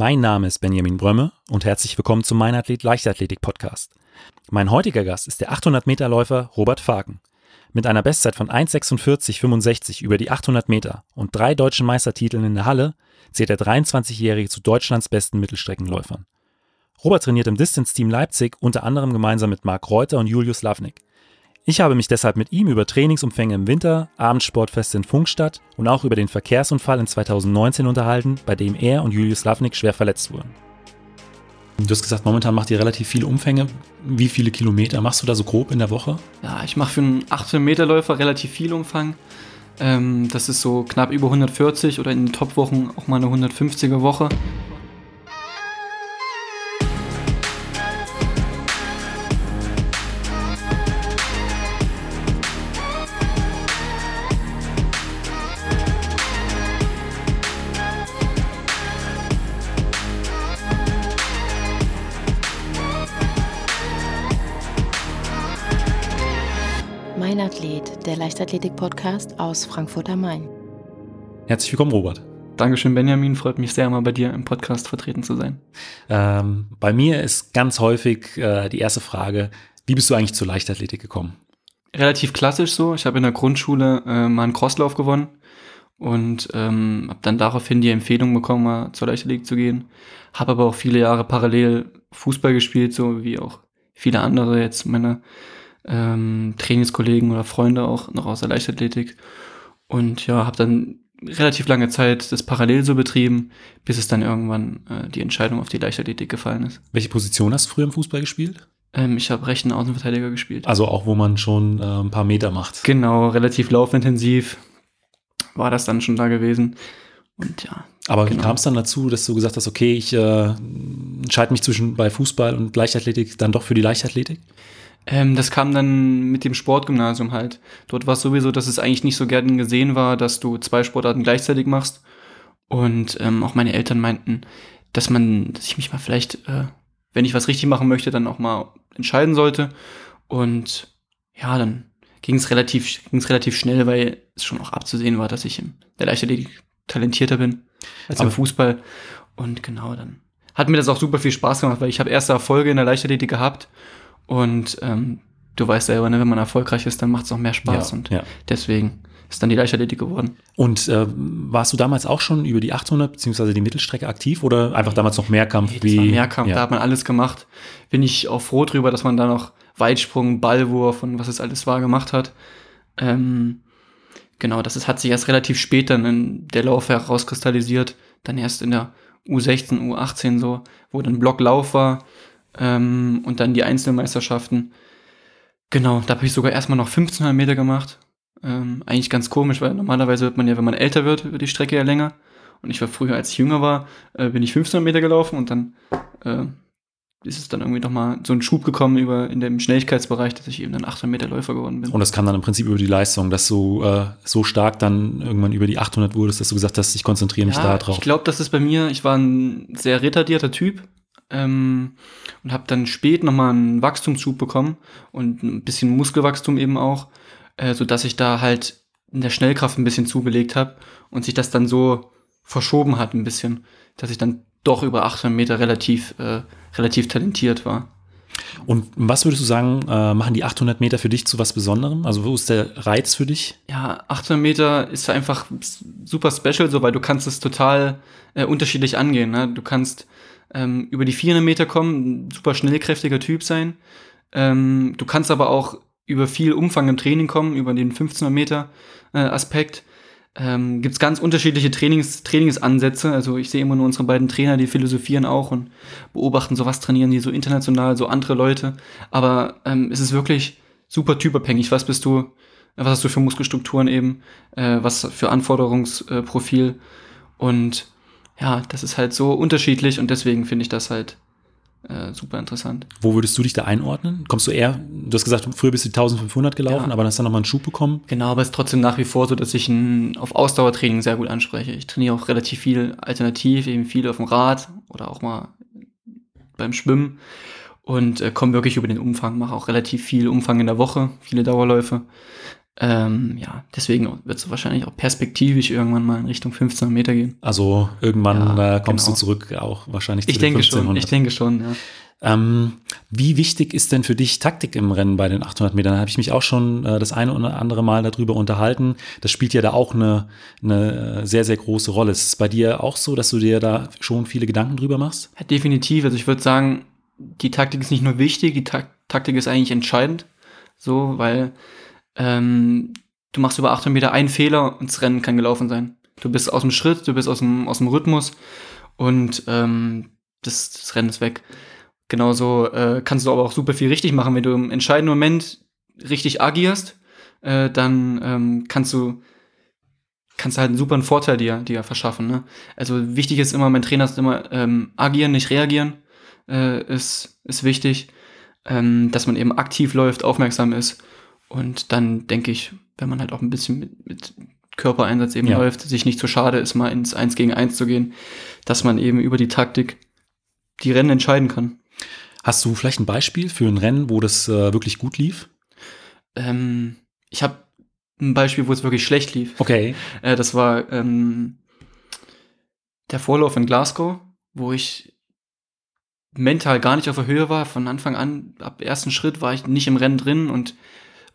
Mein Name ist Benjamin Brömme und herzlich willkommen zum Mein Athlet Leichtathletik Podcast. Mein heutiger Gast ist der 800 Meter Läufer Robert Fagen. Mit einer Bestzeit von 1,46,65 über die 800 Meter und drei deutschen Meistertiteln in der Halle zählt der 23-Jährige zu Deutschlands besten Mittelstreckenläufern. Robert trainiert im Distance-Team Leipzig unter anderem gemeinsam mit Marc Reuter und Julius Lavnik. Ich habe mich deshalb mit ihm über Trainingsumfänge im Winter, Abendsportfeste in Funkstadt und auch über den Verkehrsunfall in 2019 unterhalten, bei dem er und Julius Lavnik schwer verletzt wurden. Du hast gesagt, momentan macht ihr relativ viele Umfänge. Wie viele Kilometer machst du da so grob in der Woche? Ja, ich mache für einen 18-Meter-Läufer relativ viel Umfang. Ähm, das ist so knapp über 140 oder in den Top-Wochen auch mal eine 150er der Leichtathletik-Podcast aus Frankfurt am Main. Herzlich willkommen, Robert. Dankeschön, Benjamin. Freut mich sehr, mal bei dir im Podcast vertreten zu sein. Ähm, bei mir ist ganz häufig äh, die erste Frage, wie bist du eigentlich zur Leichtathletik gekommen? Relativ klassisch so. Ich habe in der Grundschule äh, mal einen Crosslauf gewonnen und ähm, habe dann daraufhin die Empfehlung bekommen, mal zur Leichtathletik zu gehen. Habe aber auch viele Jahre parallel Fußball gespielt, so wie auch viele andere jetzt meine ähm, Trainingskollegen oder Freunde auch noch aus der Leichtathletik. Und ja, habe dann relativ lange Zeit das parallel so betrieben, bis es dann irgendwann äh, die Entscheidung auf die Leichtathletik gefallen ist. Welche Position hast du früher im Fußball gespielt? Ähm, ich habe rechten Außenverteidiger gespielt. Also auch, wo man schon äh, ein paar Meter macht. Genau, relativ laufintensiv war das dann schon da gewesen. Und ja. Aber genau. wie kam es dann dazu, dass du gesagt hast, okay, ich äh, entscheide mich zwischen bei Fußball und Leichtathletik dann doch für die Leichtathletik? Ähm, das kam dann mit dem Sportgymnasium halt. Dort war es sowieso, dass es eigentlich nicht so gern gesehen war, dass du zwei Sportarten gleichzeitig machst. Und ähm, auch meine Eltern meinten, dass man, dass ich mich mal vielleicht, äh, wenn ich was richtig machen möchte, dann auch mal entscheiden sollte. Und ja, dann ging es relativ, ging's relativ schnell, weil es schon auch abzusehen war, dass ich in der Leichtathletik talentierter bin als im Fußball. Und genau, dann hat mir das auch super viel Spaß gemacht, weil ich habe erste Erfolge in der Leichtathletik gehabt und ähm, du weißt selber, ne, wenn man erfolgreich ist, dann macht es auch mehr Spaß. Ja, und ja. deswegen ist dann die Leichtathletik geworden. Und äh, warst du damals auch schon über die 800 beziehungsweise die Mittelstrecke aktiv oder einfach damals noch Mehrkampf? Nee, wie, war Mehrkampf, ja. da hat man alles gemacht. Bin ich auch froh drüber, dass man da noch Weitsprung, Ballwurf und was es alles war gemacht hat. Ähm, genau, das ist, hat sich erst relativ spät dann in der Lauf herauskristallisiert. Dann erst in der U16, U18 so, wo dann Blocklauf war ähm, und dann die Einzelmeisterschaften. Genau, da habe ich sogar erstmal noch 1500 Meter gemacht. Ähm, eigentlich ganz komisch, weil normalerweise wird man ja, wenn man älter wird, über die Strecke ja länger. Und ich war früher, als ich jünger war, äh, bin ich 1500 Meter gelaufen und dann äh, ist es dann irgendwie nochmal so ein Schub gekommen über in dem Schnelligkeitsbereich, dass ich eben dann 800 Meter Läufer geworden bin. Und das kam dann im Prinzip über die Leistung, dass du äh, so stark dann irgendwann über die 800 wurdest, dass du gesagt hast, ich konzentriere mich ja, da drauf. Ich glaube, das ist bei mir, ich war ein sehr retardierter Typ ähm, und habe dann spät nochmal einen Wachstumsschub bekommen und ein bisschen Muskelwachstum eben auch, äh, so dass ich da halt in der Schnellkraft ein bisschen zugelegt habe und sich das dann so verschoben hat ein bisschen, dass ich dann doch über 800 Meter relativ, äh, relativ talentiert war. Und was würdest du sagen, äh, machen die 800 Meter für dich zu was Besonderem? Also wo ist der Reiz für dich? Ja, 800 Meter ist einfach super special, so weil du kannst es total äh, unterschiedlich angehen. Ne? Du kannst ähm, über die 400 Meter kommen, ein super schnellkräftiger Typ sein. Ähm, du kannst aber auch über viel Umfang im Training kommen, über den 1500 Meter äh, Aspekt. Ähm, Gibt es ganz unterschiedliche Trainings, Trainingsansätze. Also ich sehe immer nur unsere beiden Trainer, die philosophieren auch und beobachten, so was trainieren die so international, so andere Leute. Aber ähm, es ist wirklich super typabhängig. Was bist du, was hast du für Muskelstrukturen eben, äh, was für Anforderungsprofil und ja, das ist halt so unterschiedlich und deswegen finde ich das halt äh, super interessant. Wo würdest du dich da einordnen? Kommst du eher, du hast gesagt, früher bist du 1500 gelaufen, ja. aber hast dann nochmal einen Schub bekommen? Genau, aber es ist trotzdem nach wie vor so, dass ich ein, auf Ausdauertraining sehr gut anspreche. Ich trainiere auch relativ viel alternativ, eben viel auf dem Rad oder auch mal beim Schwimmen und äh, komme wirklich über den Umfang, mache auch relativ viel Umfang in der Woche, viele Dauerläufe. Ähm, ja, deswegen wird es wahrscheinlich auch perspektivisch irgendwann mal in Richtung 1500 Meter gehen. Also irgendwann Ja, äh, kommst genau. du zurück, auch wahrscheinlich zu Ich den denke schon, 1500. ich denke schon, ja. Ähm, wie wichtig ist denn für dich Taktik im Rennen bei den 800 Metern? Da habe ich mich auch schon äh, das eine oder andere Mal darüber unterhalten. Das spielt ja da auch eine, eine äh, sehr, sehr große Rolle. Ist es bei dir auch so, dass du dir da schon viele Gedanken drüber machst? Ja, definitiv. Also ich würde sagen, die Taktik ist nicht nur wichtig, die Tak Taktik ist eigentlich entscheidend. So, weil ähm, du machst über 800 Meter einen Fehler und das Rennen kann gelaufen sein. Du bist aus dem Schritt, du bist aus dem, aus dem Rhythmus und ähm, das, das Rennen ist weg. Genauso äh, kannst du aber auch super viel richtig machen, wenn du im entscheidenden Moment richtig agierst, äh, dann ähm, kannst du kannst halt einen super Vorteil dir, dir verschaffen. Ne? Also wichtig ist immer, mein Trainer ist immer ähm, agieren, nicht reagieren, äh, ist, ist wichtig, ähm, dass man eben aktiv läuft, aufmerksam ist und dann denke ich, wenn man halt auch ein bisschen mit, mit Körpereinsatz eben Ja. läuft, sich nicht zu schade ist, mal ins 1 gegen 1 zu gehen, dass man eben über die Taktik die Rennen entscheiden kann. Hast du vielleicht ein Beispiel für ein Rennen, wo das äh, wirklich gut lief? Ähm, ich habe ein Beispiel, wo es wirklich schlecht lief. Okay. Äh, das war ähm, der Vorlauf in Glasgow, wo ich mental gar nicht auf der Höhe war. Von Anfang an, ab ersten Schritt war ich nicht im Rennen drin und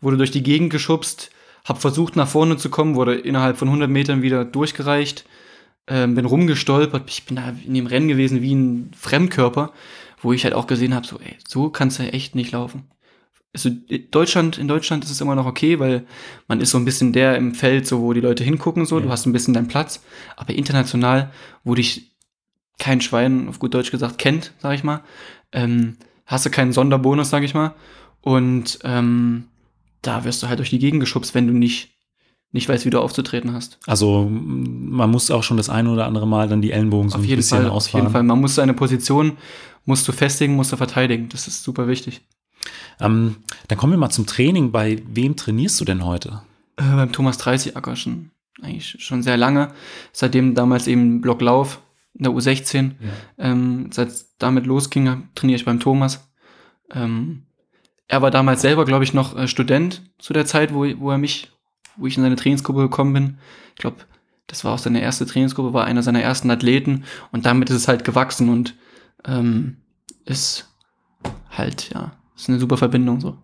wurde durch die Gegend geschubst, habe versucht nach vorne zu kommen, wurde innerhalb von 100 Metern wieder durchgereicht, ähm, bin rumgestolpert, ich bin da in dem Rennen gewesen wie ein Fremdkörper, wo ich halt auch gesehen habe, so, ey, so kannst du echt nicht laufen. Also Deutschland, in Deutschland ist es immer noch okay, weil man ist so ein bisschen der im Feld, so wo die Leute hingucken, so, du Ja. hast ein bisschen deinen Platz. Aber international, wo dich kein Schwein, auf gut Deutsch gesagt, kennt, sag ich mal, ähm, hast du keinen Sonderbonus, sag ich mal. Und ähm, da wirst du halt durch die Gegend geschubst, wenn du nicht, nicht weißt, wie du aufzutreten hast. Also man muss auch schon das eine oder andere Mal dann die Ellenbogen so auf ein jeden bisschen Fall, auf ausfahren. jeden Fall. Man muss seine Position, musst du festigen, musst du verteidigen. Das ist super wichtig. Ähm, dann kommen wir mal zum Training. Bei wem trainierst du denn heute? Äh, beim Thomas Dreißigacker schon, eigentlich schon sehr lange. Seitdem damals eben Blocklauf in der U16. Ähm, seit damit losging, trainiere ich beim Thomas. Ähm, er war damals selber, glaube ich, noch äh, Student zu der Zeit, wo, wo er mich, wo ich in seine Trainingsgruppe gekommen bin. Ich glaube, das war auch seine erste Trainingsgruppe, war einer seiner ersten Athleten und damit ist es halt gewachsen und ähm, ist halt, ja, ist eine super Verbindung so.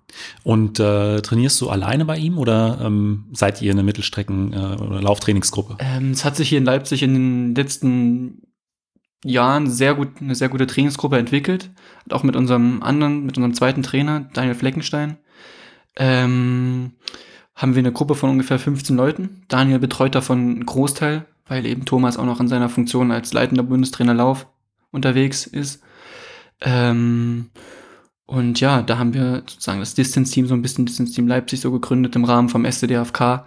Und äh, trainierst du alleine bei ihm oder ähm, seid ihr eine Mittelstrecken- äh, oder Lauftrainingsgruppe? Ähm, es hat sich hier in Leipzig in den letzten Jahren sehr gut, eine sehr gute Trainingsgruppe entwickelt. Auch mit unserem anderen, mit unserem zweiten Trainer, Daniel Fleckenstein, ähm, haben wir eine Gruppe von ungefähr 15 Leuten. Daniel betreut davon einen Großteil, weil eben Thomas auch noch in seiner Funktion als leitender Bundestrainer Lauf unterwegs ist. Ähm, und ja, da haben wir sozusagen das Distance-Team, so ein bisschen Distance-Team Leipzig so gegründet im Rahmen vom SCDFK.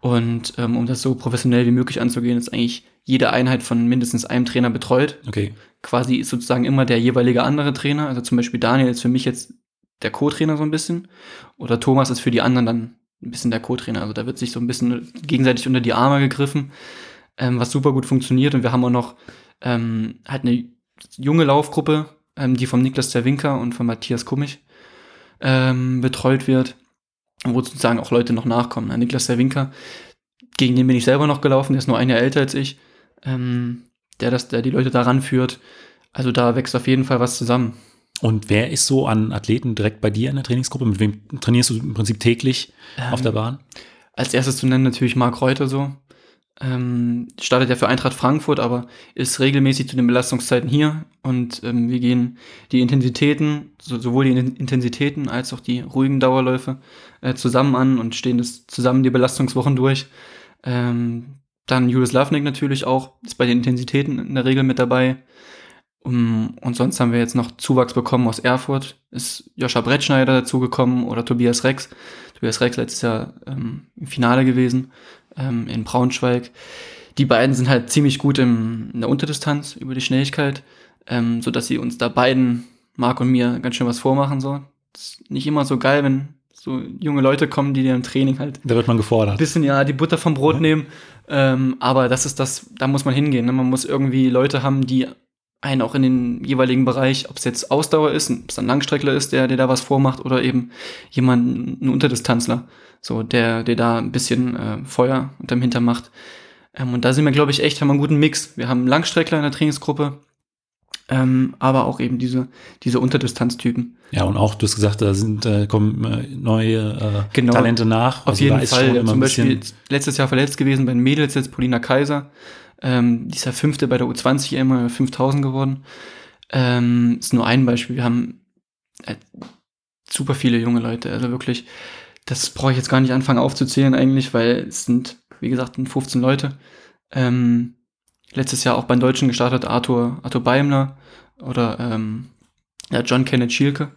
Und ähm, um das so professionell wie möglich anzugehen, ist eigentlich jede Einheit von mindestens einem Trainer betreut. Okay. Quasi ist sozusagen immer der jeweilige andere Trainer. Also zum Beispiel Daniel ist für mich jetzt der Co-Trainer so ein bisschen. Oder Thomas ist für die anderen dann ein bisschen der Co-Trainer. Also da wird sich so ein bisschen gegenseitig unter die Arme gegriffen, ähm, was super gut funktioniert. Und wir haben auch noch ähm, halt eine junge Laufgruppe, ähm, die vom Niklas Zerwinker und von Matthias Kummich ähm, betreut wird, wo sozusagen auch Leute noch nachkommen. Na, Niklas Zerwinker, gegen den bin ich selber noch gelaufen, der ist nur ein Jahr älter als ich, ähm, der, das, der die Leute daran führt. Also da wächst auf jeden Fall was zusammen. Und wer ist so an Athleten direkt bei dir in der Trainingsgruppe? Mit wem trainierst du im Prinzip täglich auf der Bahn? Als erstes zu nennen natürlich Marc Reuter so. Ähm, startet ja für Eintracht Frankfurt, aber ist regelmäßig zu den Belastungszeiten hier und ähm, wir gehen die Intensitäten, so, sowohl die In- Intensitäten als auch die ruhigen Dauerläufe äh, zusammen an und stehen das zusammen die Belastungswochen durch. Ähm, dann Julius Lavnik natürlich auch, ist bei den Intensitäten in der Regel mit dabei. Um, und sonst haben wir jetzt noch Zuwachs bekommen aus Erfurt. Ist Joscha Brettschneider dazugekommen oder Tobias Rex. Tobias Rex letztes Jahr ähm, im Finale gewesen ähm, in Braunschweig. Die beiden sind halt ziemlich gut im, in der Unterdistanz über die Schnelligkeit, ähm, so dass sie uns da beiden, Marc und mir, ganz schön was vormachen. So. Ist nicht immer so geil, wenn so junge Leute kommen, die dir im Training halt Da wird man ein gefordert. bisschen ja die Butter vom Brot Ja. nehmen. Ähm, aber das ist das, da muss man hingehen. Ne? Man muss irgendwie Leute haben, die einen auch in den jeweiligen Bereich, ob es jetzt Ausdauer ist, ob es ein Langstreckler ist, der, der da was vormacht, oder eben jemand, ein Unterdistanzler, so, der, der da ein bisschen äh, Feuer unterm Hintern macht. Ähm, und da sind wir, glaube ich, echt, haben wir einen guten Mix. Wir haben einen Langstreckler in der Trainingsgruppe, ähm, aber auch eben diese, diese Unterdistanztypen. Ja, und auch, du hast gesagt, da sind, äh, kommen äh, neue äh, genau. Talente nach. Auf also jeden Fall. Zum Beispiel letztes Jahr verletzt gewesen bei den Mädels jetzt Paulina Kaiser. Ähm, die ist ja Fünfte bei der U20 immer 5000 geworden. Ähm, ist nur ein Beispiel. Wir haben äh, super viele junge Leute. Also wirklich, das brauche ich jetzt gar nicht anfangen aufzuzählen eigentlich, weil es sind, wie gesagt, 15 Leute. Ähm, letztes Jahr auch beim Deutschen gestartet, Arthur, Arthur Beimler oder ähm, ja, John Kenneth Schielke.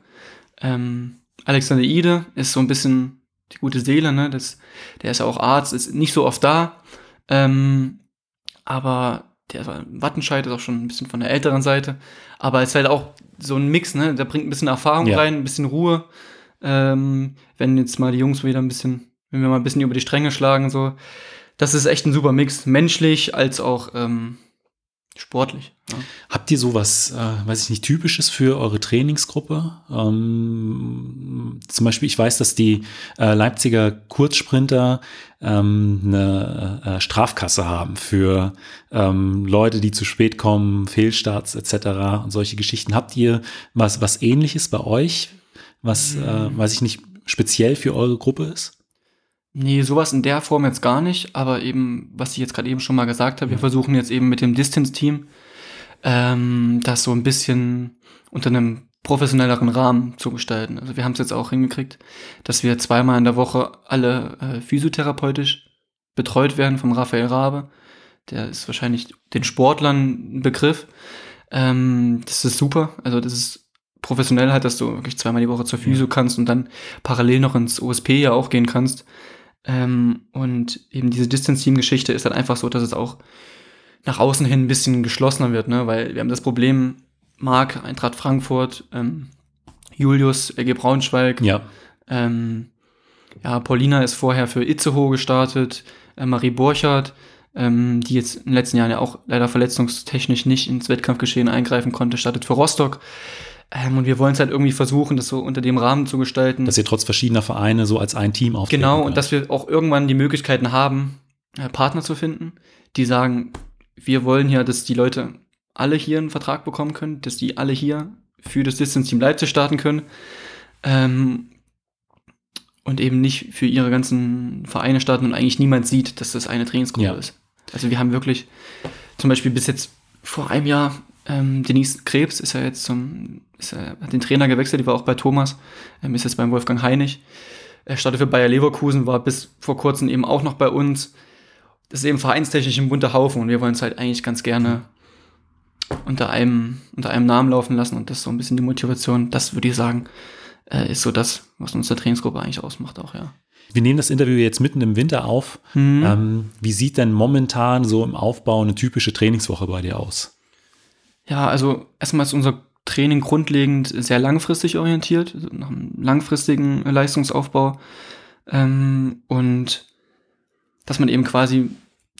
Ähm, Alexander Ide ist so ein bisschen die gute Seele, ne? Das, der ist ja auch Arzt, ist nicht so oft da. Ähm, aber der Wattenscheid ist auch schon ein bisschen von der älteren Seite. Aber es ist halt auch so ein Mix, ne? Der bringt ein bisschen Erfahrung ja. rein, ein bisschen Ruhe. Ähm, wenn jetzt mal die Jungs wieder ein bisschen, wenn wir mal ein bisschen über die Stränge schlagen, so. Das ist echt ein super Mix. Menschlich als auch ähm, sportlich. Ja. Habt ihr sowas, äh, weiß ich nicht, typisches für eure Trainingsgruppe? Ähm, zum Beispiel, ich weiß, dass die äh, Leipziger Kurzsprinter ähm, eine äh, Strafkasse haben für ähm, Leute, die zu spät kommen, Fehlstarts etc. und solche Geschichten. Habt ihr was, was ähnliches bei euch, was, mhm. äh, weiß ich nicht, speziell für eure Gruppe ist? Nee, sowas in der Form jetzt gar nicht, aber eben, was ich jetzt gerade eben schon mal gesagt habe, wir versuchen jetzt eben mit dem Distance-Team ähm, das so ein bisschen unter einem professionelleren Rahmen zu gestalten. Also wir haben es jetzt auch hingekriegt, dass wir zweimal in der Woche alle äh, physiotherapeutisch betreut werden vom Raphael Rabe. Der ist wahrscheinlich den Sportlern ein Begriff. Ähm, das ist super. Also das ist professionell halt, dass du wirklich zweimal die Woche zur Physio kannst und dann parallel noch ins OSP ja auch gehen kannst. Ähm, und eben diese Distance-Team-Geschichte ist halt einfach so, dass es auch nach außen hin ein bisschen geschlossener wird, ne? weil wir haben das Problem, Marc, Eintracht Frankfurt, ähm, Julius, LG Braunschweig, ja. Ähm, ja, Paulina ist vorher für Itzehoe gestartet, äh, Marie Borchardt, ähm, die jetzt in den letzten Jahren ja auch leider verletzungstechnisch nicht ins Wettkampfgeschehen eingreifen konnte, startet für Rostock. Ähm, und wir wollen es halt irgendwie versuchen, das so unter dem Rahmen zu gestalten. Dass ihr trotz verschiedener Vereine so als ein Team auftreten Genau, und dass wir auch irgendwann die Möglichkeiten haben, äh, Partner zu finden, die sagen, wir wollen ja, dass die Leute alle hier einen Vertrag bekommen können, dass die alle hier für das Distance Team Leipzig starten können. Ähm, und eben nicht für ihre ganzen Vereine starten und eigentlich niemand sieht, dass das eine Trainingsgruppe ja. ist. Also wir haben wirklich zum Beispiel bis jetzt vor einem Jahr ähm, Denise Krebs ist ja jetzt zum, ja, hat den Trainer gewechselt, die war auch bei Thomas, ähm, ist jetzt beim Wolfgang Heinig. Er startet für Bayer Leverkusen, war bis vor kurzem eben auch noch bei uns. Das ist eben vereinstechnisch ein bunter Haufen und wir wollen es halt eigentlich ganz gerne unter einem, unter einem Namen laufen lassen und das ist so ein bisschen die Motivation. Das würde ich sagen, äh, ist so das, was unsere Trainingsgruppe eigentlich ausmacht auch, ja. Wir nehmen das Interview jetzt mitten im Winter auf. Mhm. Ähm, wie sieht denn momentan so im Aufbau eine typische Trainingswoche bei dir aus? Ja, also erstmal ist unser Training grundlegend sehr langfristig orientiert, also nach einem langfristigen Leistungsaufbau. Ähm, und dass man eben quasi,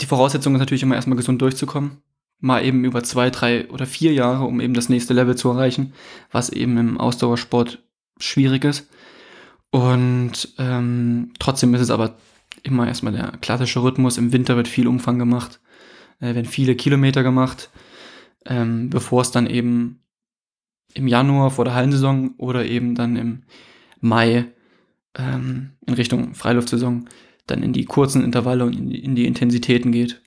die Voraussetzung ist natürlich immer erstmal gesund durchzukommen. Mal eben über zwei, drei oder vier Jahre, um eben das nächste Level zu erreichen, was eben im Ausdauersport schwierig ist. Und ähm, trotzdem ist es aber immer erstmal der klassische Rhythmus. Im Winter wird viel Umfang gemacht, äh, werden viele Kilometer gemacht ähm, bevor es dann eben im Januar vor der Hallensaison oder eben dann im Mai ähm, in Richtung Freiluftsaison dann in die kurzen Intervalle und in die, in die Intensitäten geht.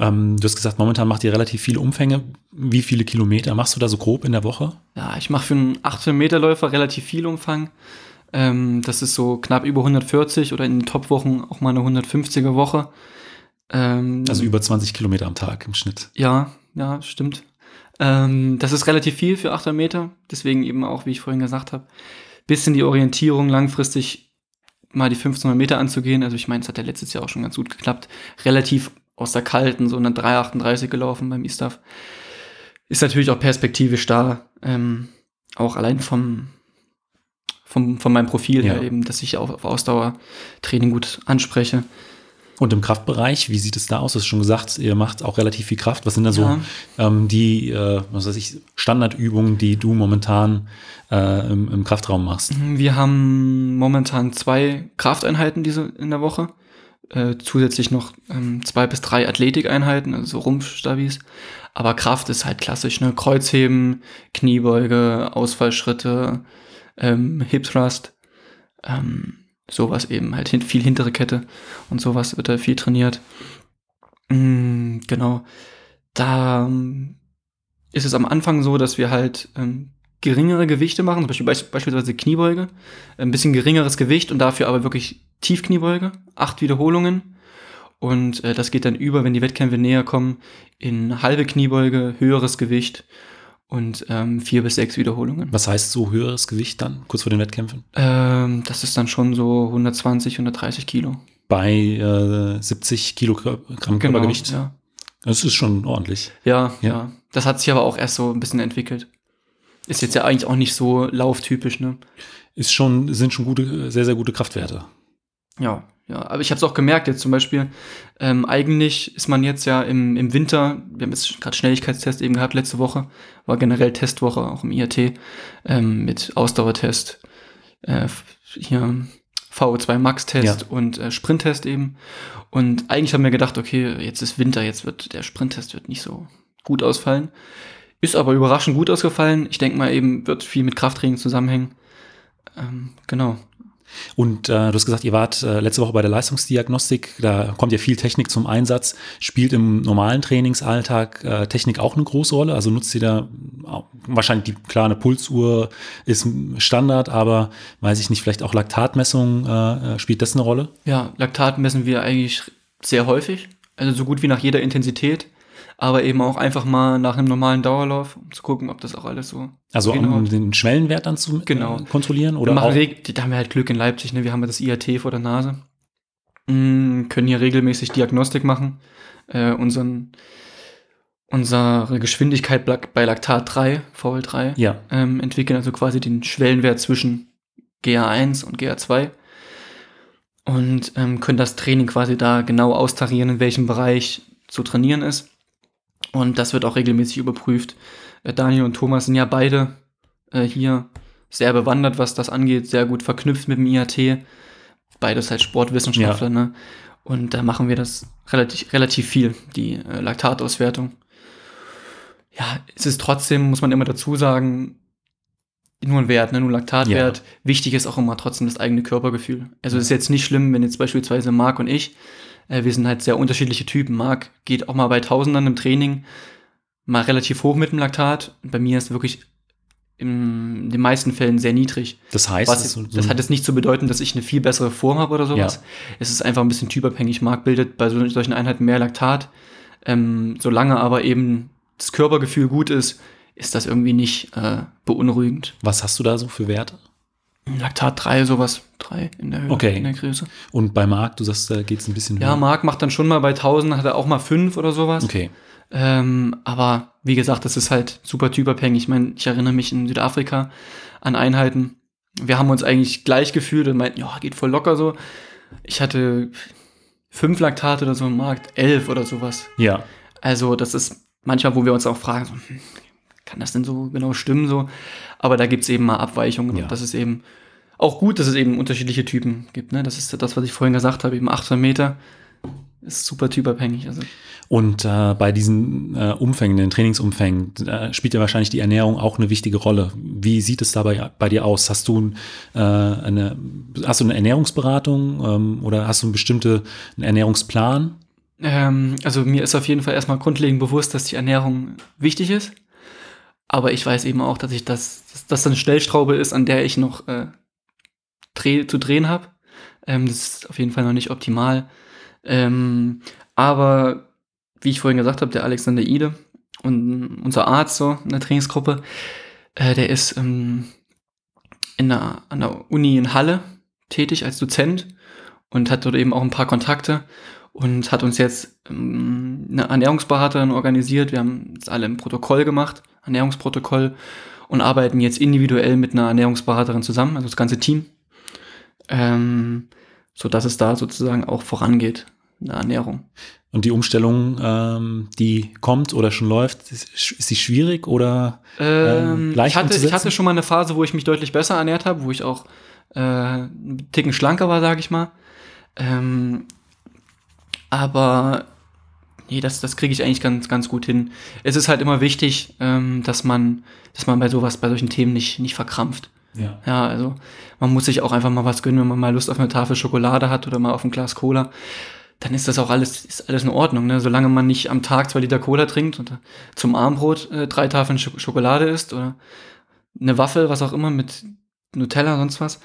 Ähm, du hast gesagt, momentan macht ihr relativ viele Umfänge. Wie viele Kilometer machst du da so grob in der Woche? Ja, ich mache für einen 18 Meter Läufer relativ viel Umfang. Ähm, das ist so knapp über 140 oder in den Top-Wochen auch mal eine 150er Woche. Ähm, also über 20 Kilometer am Tag im Schnitt. Ja, ja, stimmt. Ähm, das ist relativ viel für 800 Meter, deswegen eben auch, wie ich vorhin gesagt habe, bisschen die Orientierung langfristig mal die 1500 Meter anzugehen. Also ich meine, es hat ja letztes Jahr auch schon ganz gut geklappt. Relativ aus der kalten, so eine 3,38 gelaufen beim ISTAF. Ist natürlich auch perspektivisch da, ähm, auch allein vom, vom, von meinem Profil ja. her eben, dass ich auch auf Ausdauertraining gut anspreche. Und im Kraftbereich, wie sieht es da aus? Du hast schon gesagt, ihr macht auch relativ viel Kraft. Was sind da so Ja. ähm, die, äh, was weiß ich, Standardübungen, die du momentan äh, im, im Kraftraum machst? Wir haben momentan zwei Krafteinheiten diese in der Woche. Äh, zusätzlich noch ähm, zwei bis drei Athletikeinheiten, also so Rumpfstabis. Aber Kraft ist halt klassisch, ne? Kreuzheben, Kniebeuge, Ausfallschritte, ähm, Hip Thrust, ähm, sowas eben, halt hin, viel hintere Kette und sowas wird da viel trainiert. Mm, genau. Da ähm, ist es am Anfang so, dass wir halt ähm, geringere Gewichte machen, zum Beispiel beisp- beispielsweise Kniebeuge, ein bisschen geringeres Gewicht und dafür aber wirklich Tiefkniebeuge, acht Wiederholungen. Und äh, das geht dann über, wenn die Wettkämpfe näher kommen, in halbe Kniebeuge, höheres Gewicht und ähm, vier bis sechs Wiederholungen. Was heißt so höheres Gewicht dann, kurz vor den Wettkämpfen? Ähm, das ist dann schon so 120, 130 Kilo. Bei äh, 70 Kilogramm Körpergewicht. Genau, ja. Das ist schon ordentlich. Ja, Ja. ja, Das hat sich aber auch erst so ein bisschen entwickelt. Ist jetzt ja eigentlich auch nicht so lauftypisch, ne? Ist schon, sind schon gute, sehr, sehr gute Kraftwerte. Ja, ja. Aber ich habe es auch gemerkt jetzt zum Beispiel. Ähm, eigentlich ist man jetzt ja im, im Winter, wir haben jetzt gerade Schnelligkeitstest eben gehabt letzte Woche, war generell Testwoche auch im IAT ähm, mit Ausdauertest, äh, hier VO2 Max-Test Ja. und äh, Sprinttest eben. Und eigentlich haben wir gedacht, okay, jetzt ist Winter, jetzt wird der Sprinttest wird nicht so gut ausfallen. Ist aber überraschend gut ausgefallen. Ich denke mal eben, wird viel mit Krafttraining zusammenhängen. Ähm, genau. Und äh, du hast gesagt, ihr wart äh, letzte Woche bei der Leistungsdiagnostik. Da kommt ja viel Technik zum Einsatz. Spielt im normalen Trainingsalltag äh, Technik auch eine große Rolle? Also nutzt ihr da wahrscheinlich die klar eine Pulsuhr ist Standard, aber weiß ich nicht, vielleicht auch Laktatmessung äh, äh, spielt das eine Rolle? Ja, Laktat messen wir eigentlich sehr häufig, also so gut wie nach jeder Intensität, aber eben auch einfach mal nach einem normalen Dauerlauf, um zu gucken, ob das auch alles so. Also um den Schwellenwert dann zu Genau. äh, kontrollieren wir oder machen auch, reg- da haben wir halt Glück in Leipzig, ne? Wir haben ja das IAT vor der Nase. Mm, können hier regelmäßig Diagnostik machen. Äh, unseren, unsere Geschwindigkeit bei Laktat 3, VL3, ja, ähm, entwickeln, also quasi den Schwellenwert zwischen GA1 und GA2 und ähm, können das Training quasi da genau austarieren, in welchem Bereich zu trainieren ist. Und das wird auch regelmäßig überprüft. Äh, Daniel und Thomas sind ja beide äh, hier sehr bewandert, was das angeht, sehr gut verknüpft mit dem IAT. Beides halt Sportwissenschaftler, ne? Und da machen wir das relativ, relativ viel, die äh, Laktatauswertung. Ja, es ist trotzdem, muss man immer dazu sagen, nur ein Wert, ne? nur ein Laktatwert. Wichtig ist auch immer trotzdem das eigene Körpergefühl. Also es ist jetzt nicht schlimm, wenn jetzt beispielsweise Marc und ich, äh, wir sind halt sehr unterschiedliche Typen. Marc geht auch mal bei Tausendern im Training mal relativ hoch mit dem Laktat. Bei mir ist wirklich in den meisten Fällen sehr niedrig. das heißt, Was, ist so, das hat jetzt nicht zu bedeuten, dass ich eine viel bessere Form habe oder sowas. Ja. Es ist einfach ein bisschen typabhängig. Marc bildet bei so, solchen Einheiten mehr Laktat. Ähm, solange aber eben das Körpergefühl gut ist, ist das irgendwie nicht äh, beunruhigend. was hast du da so für Werte? Laktat 3, sowas. 3 in der Höhe, Okay. in der Größe. Und bei Marc, du sagst, da geht es ein bisschen Ja, höher. Marc macht dann schon mal bei 1000, hat er auch mal 5 oder sowas. Okay. Ähm, aber wie gesagt, das ist halt super typabhängig. Ich meine, ich erinnere mich in Südafrika an Einheiten. Wir haben uns eigentlich gleich gefühlt und meinten, ja, geht voll locker so. Ich hatte fünf Laktate oder so im Markt, elf oder sowas. Ja. Also das ist manchmal, wo wir uns auch fragen, so, hm, kann das denn so genau stimmen so? Aber da gibt's eben mal Abweichungen. Ja. Und das ist eben auch gut, dass es eben unterschiedliche Typen gibt. Ne? Das ist das, was ich vorhin gesagt habe, eben 800 Meter ist super typabhängig. Also Und äh, bei diesen äh, Umfängen, den Trainingsumfängen, äh, spielt ja wahrscheinlich die Ernährung auch eine wichtige Rolle. Wie sieht es dabei bei dir aus? Hast du äh, eine, hast du eine Ernährungsberatung ähm, oder hast du einen bestimmten Ernährungsplan? Ähm, also mir ist auf jeden Fall erstmal grundlegend bewusst, dass die Ernährung wichtig ist. Aber ich weiß eben auch, dass ich das, dass das eine Stellschraube ist, an der ich noch äh, dreh, zu drehen habe. Ähm, das ist auf jeden Fall noch nicht optimal. Ähm, aber wie ich vorhin gesagt habe, der Alexander Ide und unser Arzt so in der Trainingsgruppe, äh, der ist ähm, in der, an der Uni in Halle tätig als Dozent und hat dort eben auch ein paar Kontakte und hat uns jetzt ähm, eine Ernährungsberaterin organisiert. Wir haben es alle im Protokoll gemacht, Ernährungsprotokoll, und arbeiten jetzt individuell mit einer Ernährungsberaterin zusammen, also das ganze Team, ähm, so dass es da sozusagen auch vorangeht. in der Ernährung. Und die Umstellung, ähm, die kommt oder schon läuft, ist, ist sie schwierig oder ähm, leicht ich, hatte, ich hatte schon mal eine Phase, wo ich mich deutlich besser ernährt habe, wo ich auch äh, einen Ticken schlanker war, sage ich mal. Ähm, aber nee, das, das kriege ich eigentlich ganz, ganz gut hin. Es ist halt immer wichtig, ähm, dass man, dass man bei sowas, bei solchen Themen nicht, nicht verkrampft. Ja. ja, also man muss sich auch einfach mal was gönnen, wenn man mal Lust auf eine Tafel Schokolade hat oder mal auf ein Glas Cola dann ist das auch alles, ist alles in Ordnung, ne? Solange man nicht am Tag zwei Liter Cola trinkt und zum Armbrot äh, drei Tafeln Sch Schokolade isst oder eine Waffel, was auch immer, mit Nutella, sonst was,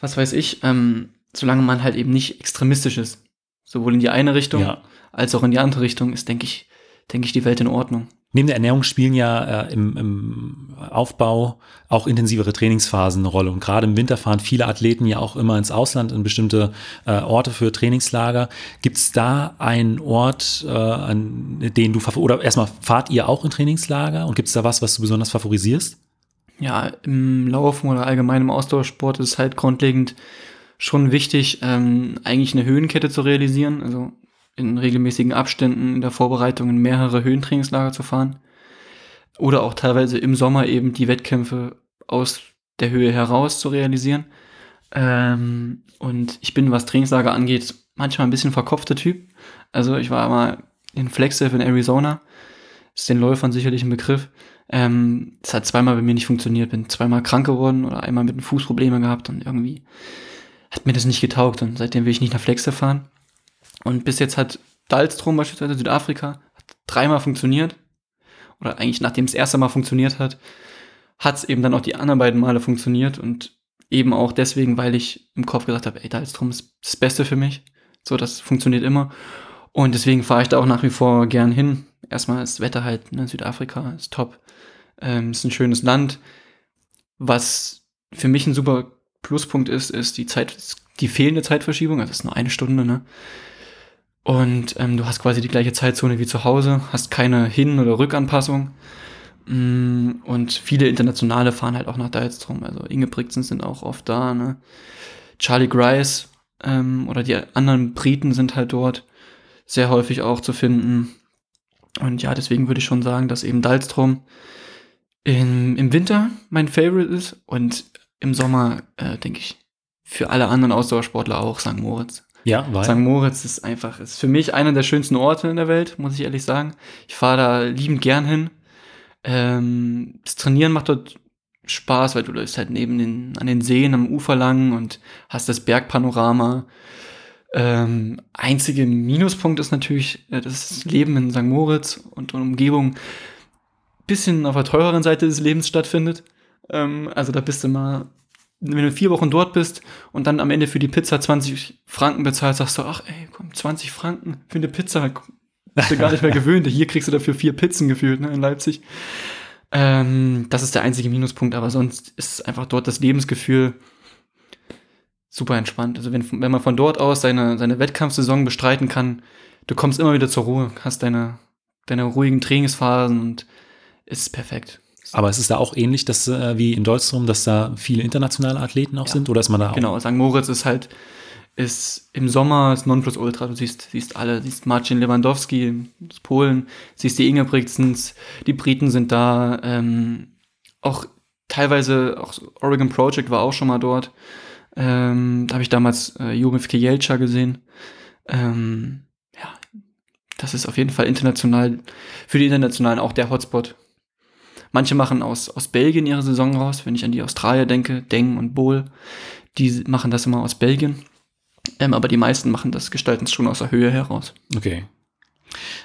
was weiß ich, ähm, solange man halt eben nicht extremistisch ist. Sowohl in die eine Richtung ja. als auch in die andere Richtung ist, denke ich, denke ich, die Welt in Ordnung. Neben der Ernährung spielen ja äh, im, im Aufbau auch intensivere Trainingsphasen eine Rolle. Und gerade im Winter fahren viele Athleten ja auch immer ins Ausland, in bestimmte äh, Orte für Trainingslager. Gibt es da einen Ort, äh, an den du oder erstmal fahrt ihr auch in Trainingslager und gibt es da was, was du besonders favorisierst? Ja, im Laufen oder allgemein im Ausdauersport ist halt grundlegend schon wichtig, ähm, eigentlich eine Höhenkette zu realisieren. Also in regelmäßigen Abständen in der Vorbereitung in mehrere Höhentrainingslager zu fahren. Oder auch teilweise im Sommer eben die Wettkämpfe aus der Höhe heraus zu realisieren. Ähm, und ich bin, was Trainingslager angeht, manchmal ein bisschen verkopfter Typ. Also ich war mal in Flagstaff in Arizona. Ist den Läufern sicherlich ein Begriff. Ähm, es hat zweimal bei mir nicht funktioniert. Bin zweimal krank geworden oder einmal mit einem Fuß gehabt und irgendwie hat mir das nicht getaugt. Und seitdem will ich nicht nach Flagstaff fahren. Und bis jetzt hat Dalstrom beispielsweise Südafrika dreimal funktioniert. Oder eigentlich nachdem es erste Mal funktioniert hat, hat es eben dann auch die anderen beiden Male funktioniert. Und eben auch deswegen, weil ich im Kopf gesagt habe, ey, Dalstrom ist das Beste für mich. So, das funktioniert immer. Und deswegen fahre ich da auch nach wie vor gern hin. Erstmal ist das Wetter halt, ne, Südafrika ist top. Ähm, ist ein schönes Land. Was für mich ein super Pluspunkt ist, ist die Zeit, die fehlende Zeitverschiebung. Also es ist nur eine Stunde, ne? Und ähm, du hast quasi die gleiche Zeitzone wie zu Hause, hast keine Hin- oder Rückanpassung. Mm, und viele Internationale fahren halt auch nach Dalstrom. Also Inge Brixen sind auch oft da. Ne? Charlie Grice ähm, oder die anderen Briten sind halt dort sehr häufig auch zu finden. Und ja, deswegen würde ich schon sagen, dass eben Dalstrom im, im Winter mein Favorite ist und im Sommer, äh, denke ich, für alle anderen Ausdauersportler auch St. Moritz. Ja, weil. St. Moritz ist einfach, ist für mich einer der schönsten Orte in der Welt, muss ich ehrlich sagen. Ich fahre da liebend gern hin. Ähm, das Trainieren macht dort Spaß, weil du läufst halt neben den, an den Seen am Ufer lang und hast das Bergpanorama. Ähm, einzige Minuspunkt ist natürlich äh, das Leben in St. Moritz und Umgebung bisschen auf der teureren Seite des Lebens stattfindet. Ähm, also da bist du mal wenn du vier Wochen dort bist und dann am Ende für die Pizza 20 Franken bezahlst, sagst du, ach ey, komm, 20 Franken für eine Pizza, bist du gar nicht mehr gewöhnt. Hier kriegst du dafür vier Pizzen gefühlt, ne, in Leipzig. Ähm, das ist der einzige Minuspunkt, aber sonst ist einfach dort das Lebensgefühl super entspannt. Also wenn, wenn man von dort aus seine, seine Wettkampfsaison bestreiten kann, du kommst immer wieder zur Ruhe, hast deine, deine ruhigen Trainingsphasen und ist perfekt. Aber es ist da auch ähnlich, dass äh, wie in Dolstrom, dass da viele internationale Athleten auch ja. sind oder ist man da auch? Genau, St. Moritz ist halt ist im Sommer das Nonplusultra. Du siehst, siehst alle, siehst Marcin Lewandowski aus Polen, siehst die Ingebrigtsens, die Briten sind da, ähm, auch teilweise auch Oregon Project war auch schon mal dort. Ähm, da habe ich damals äh, Jumif Kielcha gesehen. Ähm, ja, das ist auf jeden Fall international, für die Internationalen auch der Hotspot. Manche machen aus, aus Belgien ihre Saison raus, wenn ich an die Australier denke, Deng und Bohl, die machen das immer aus Belgien. Ähm, aber die meisten machen das, gestalten es schon aus der Höhe heraus. Okay.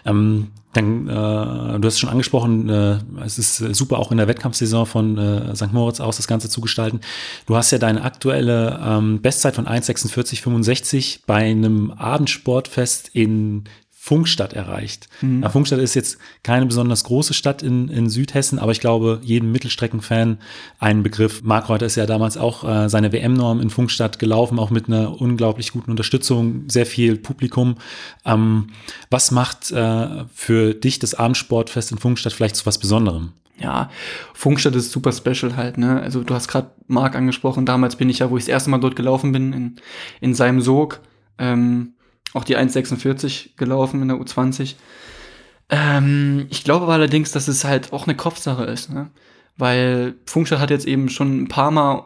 Ähm, dann, äh, du hast schon angesprochen, äh, es ist super auch in der Wettkampfsaison von äh, St. Moritz aus das Ganze zu gestalten. Du hast ja deine aktuelle ähm, Bestzeit von 1,46,65 bei einem Abendsportfest in Funkstadt erreicht. Mhm. Ja, Funkstadt ist jetzt keine besonders große Stadt in, in Südhessen, aber ich glaube, jedem Mittelstreckenfan ein Begriff. Mark Reuter ist ja damals auch äh, seine WM-Norm in Funkstadt gelaufen, auch mit einer unglaublich guten Unterstützung, sehr viel Publikum. Ähm, was macht äh, für dich das Abendsportfest in Funkstadt vielleicht zu was Besonderem? Ja, Funkstadt ist super special halt, ne? Also du hast gerade Marc angesprochen, damals bin ich ja, wo ich das erste Mal dort gelaufen bin, in, in seinem Sog. Ähm, auch die 1,46 gelaufen in der U20. Ähm, ich glaube aber allerdings, dass es halt auch eine Kopfsache ist, ne? weil Funkstadt hat jetzt eben schon ein paar Mal